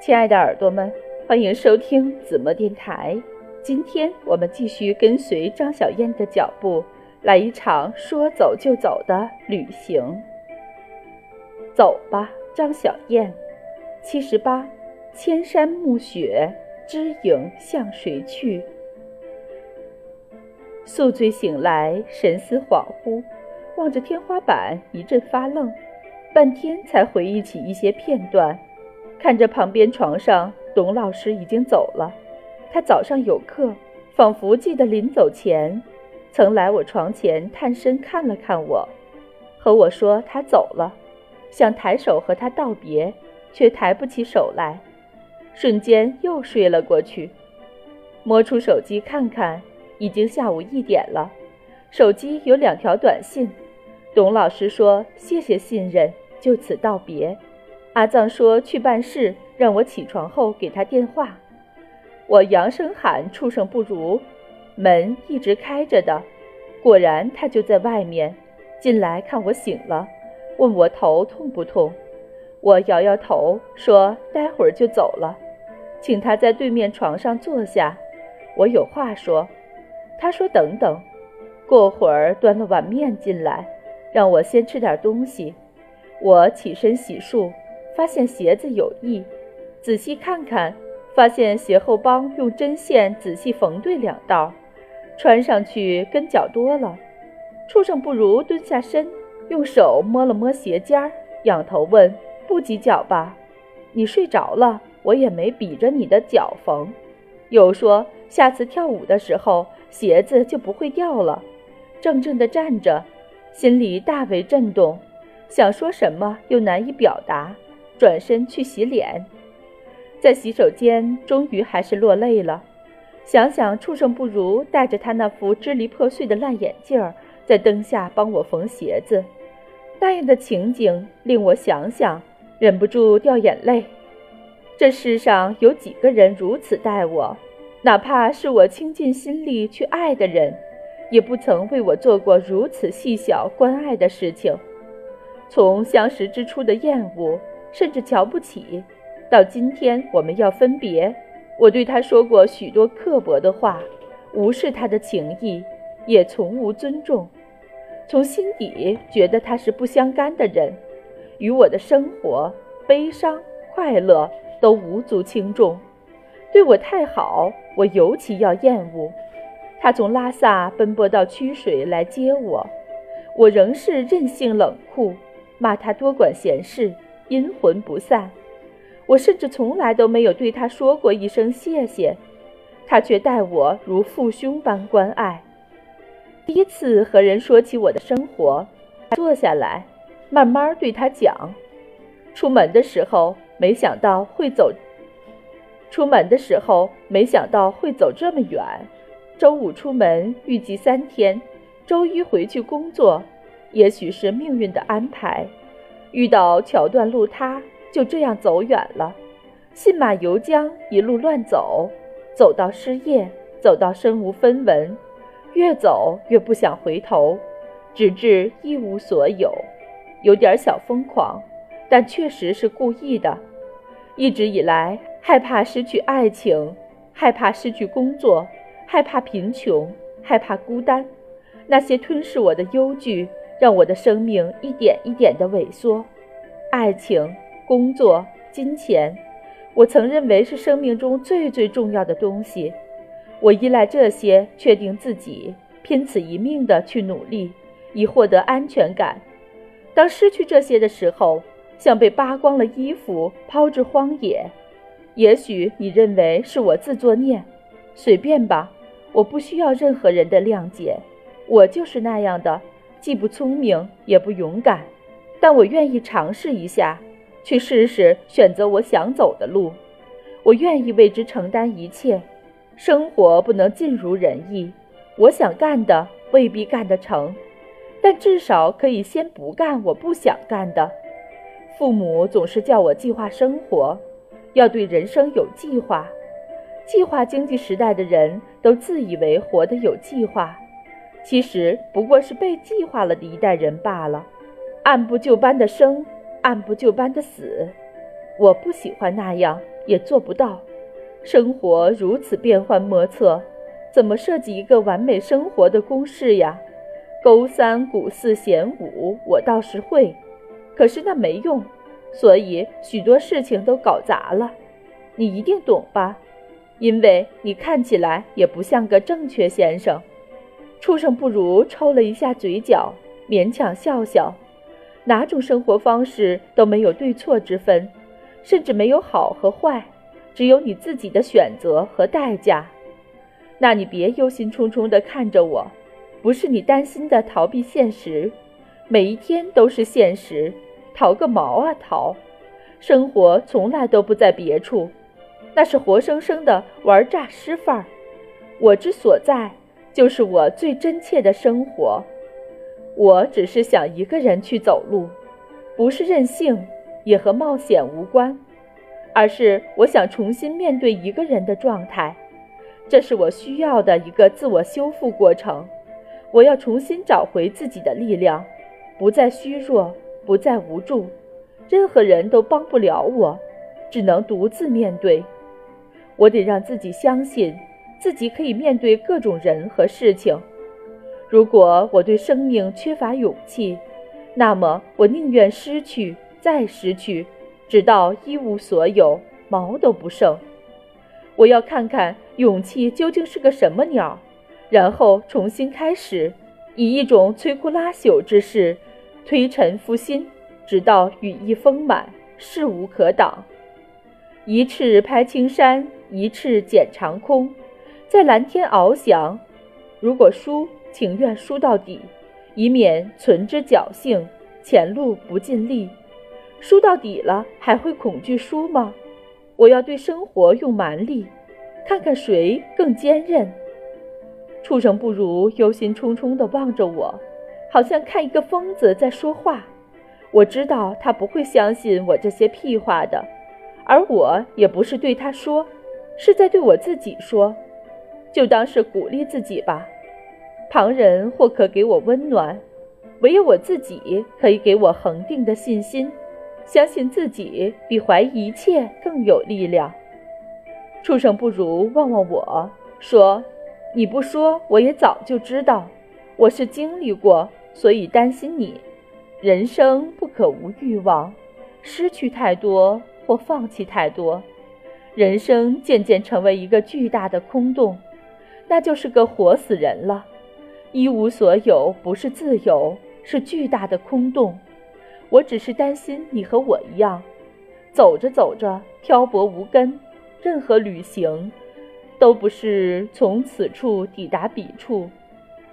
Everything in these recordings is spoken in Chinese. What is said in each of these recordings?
亲爱的耳朵们，欢迎收听子墨电台。今天我们继续跟随张小燕的脚步，来一场说走就走的旅行。走吧，张小燕。七十八，千山暮雪，知影向谁去？宿醉醒来，神思恍惚，望着天花板一阵发愣，半天才回忆起一些片段。看着旁边床上，董老师已经走了。他早上有课，仿佛记得临走前，曾来我床前探身看了看我，和我说他走了，想抬手和他道别，却抬不起手来，瞬间又睡了过去。摸出手机看看。已经下午一点了，手机有两条短信。董老师说：“谢谢信任，就此道别。”阿藏说去办事，让我起床后给他电话。我扬声喊：“畜生不如！”门一直开着的，果然他就在外面。进来看我醒了，问我头痛不痛。我摇摇头，说：“待会儿就走了，请他在对面床上坐下，我有话说。”他说：“等等，过会儿端了碗面进来，让我先吃点东西。”我起身洗漱，发现鞋子有异，仔细看看，发现鞋后帮用针线仔细缝对两道，穿上去跟脚多了。畜生不如蹲下身，用手摸了摸鞋尖儿，仰头问：“不挤脚吧？你睡着了，我也没比着你的脚缝。”又说：“下次跳舞的时候。”鞋子就不会掉了。怔怔地站着，心里大为震动，想说什么又难以表达，转身去洗脸，在洗手间终于还是落泪了。想想畜生不如带着他那副支离破碎的烂眼镜儿，在灯下帮我缝鞋子，那样的情景令我想想，忍不住掉眼泪。这世上有几个人如此待我？哪怕是我倾尽心力去爱的人，也不曾为我做过如此细小关爱的事情。从相识之初的厌恶，甚至瞧不起，到今天我们要分别，我对他说过许多刻薄的话，无视他的情谊，也从无尊重。从心底觉得他是不相干的人，与我的生活、悲伤、快乐都无足轻重。对我太好，我尤其要厌恶。他从拉萨奔波到曲水来接我，我仍是任性冷酷，骂他多管闲事，阴魂不散。我甚至从来都没有对他说过一声谢谢，他却待我如父兄般关爱。第一次和人说起我的生活，坐下来，慢慢对他讲。出门的时候，没想到会走。出门的时候，没想到会走这么远。周五出门，预计三天，周一回去工作。也许是命运的安排，遇到桥断路塌，就这样走远了。信马由缰，一路乱走，走到失业，走到身无分文，越走越不想回头，直至一无所有，有点小疯狂，但确实是故意的。一直以来。害怕失去爱情，害怕失去工作，害怕贫穷，害怕孤单。那些吞噬我的忧惧，让我的生命一点一点地萎缩。爱情、工作、金钱，我曾认为是生命中最最重要的东西。我依赖这些，确定自己，拼此一命地去努力，以获得安全感。当失去这些的时候，像被扒光了衣服，抛至荒野。也许你认为是我自作孽，随便吧，我不需要任何人的谅解，我就是那样的，既不聪明也不勇敢，但我愿意尝试一下，去试试选择我想走的路，我愿意为之承担一切。生活不能尽如人意，我想干的未必干得成，但至少可以先不干我不想干的。父母总是叫我计划生活。要对人生有计划，计划经济时代的人都自以为活得有计划，其实不过是被计划了的一代人罢了。按部就班的生，按部就班的死。我不喜欢那样，也做不到。生活如此变幻莫测，怎么设计一个完美生活的公式呀？勾三股四弦五，我倒是会，可是那没用，所以许多事情都搞砸了。你一定懂吧？因为你看起来也不像个正确先生。畜生不如抽了一下嘴角，勉强笑笑。哪种生活方式都没有对错之分，甚至没有好和坏，只有你自己的选择和代价。那你别忧心忡忡地看着我。不是你担心的逃避现实，每一天都是现实，逃个毛啊逃！生活从来都不在别处，那是活生生的玩诈尸范儿。我之所在，就是我最真切的生活。我只是想一个人去走路，不是任性，也和冒险无关，而是我想重新面对一个人的状态，这是我需要的一个自我修复过程。我要重新找回自己的力量，不再虚弱，不再无助，任何人都帮不了我，只能独自面对。我得让自己相信，自己可以面对各种人和事情。如果我对生命缺乏勇气，那么我宁愿失去，再失去，直到一无所有，毛都不剩。我要看看勇气究竟是个什么鸟。然后重新开始，以一种摧枯拉朽之势推陈复新，直到羽翼丰满，势无可挡。一翅拍青山，一翅剪长空，在蓝天翱翔。如果输，情愿输到底，以免存之侥幸，前路不尽力。输到底了，还会恐惧输吗？我要对生活用蛮力，看看谁更坚韧。畜生不如忧心忡忡地望着我，好像看一个疯子在说话。我知道他不会相信我这些屁话的，而我也不是对他说，是在对我自己说，就当是鼓励自己吧。旁人或可给我温暖，唯有我自己可以给我恒定的信心，相信自己比怀疑一切更有力量。畜生不如望望我说。你不说，我也早就知道。我是经历过，所以担心你。人生不可无欲望，失去太多或放弃太多，人生渐渐成为一个巨大的空洞，那就是个活死人了。一无所有不是自由，是巨大的空洞。我只是担心你和我一样，走着走着漂泊无根，任何旅行。都不是从此处抵达彼处，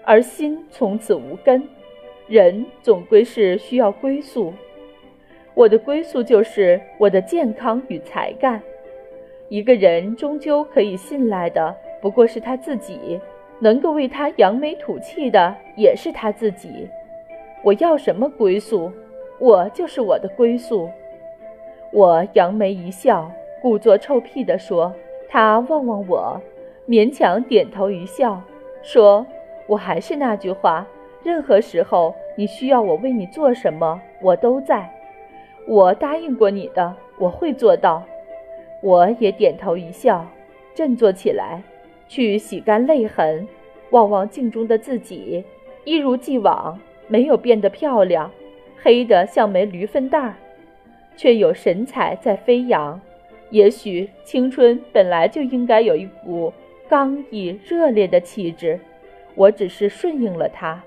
而心从此无根。人总归是需要归宿，我的归宿就是我的健康与才干。一个人终究可以信赖的，不过是他自己；能够为他扬眉吐气的，也是他自己。我要什么归宿？我就是我的归宿。我扬眉一笑，故作臭屁地说。他望望我，勉强点头一笑，说：“我还是那句话，任何时候你需要我为你做什么，我都在。我答应过你的，我会做到。”我也点头一笑，振作起来，去洗干泪痕，望望镜中的自己，一如既往，没有变得漂亮，黑得像枚驴粪蛋儿，却有神采在飞扬。也许青春本来就应该有一股刚毅热烈的气质，我只是顺应了它。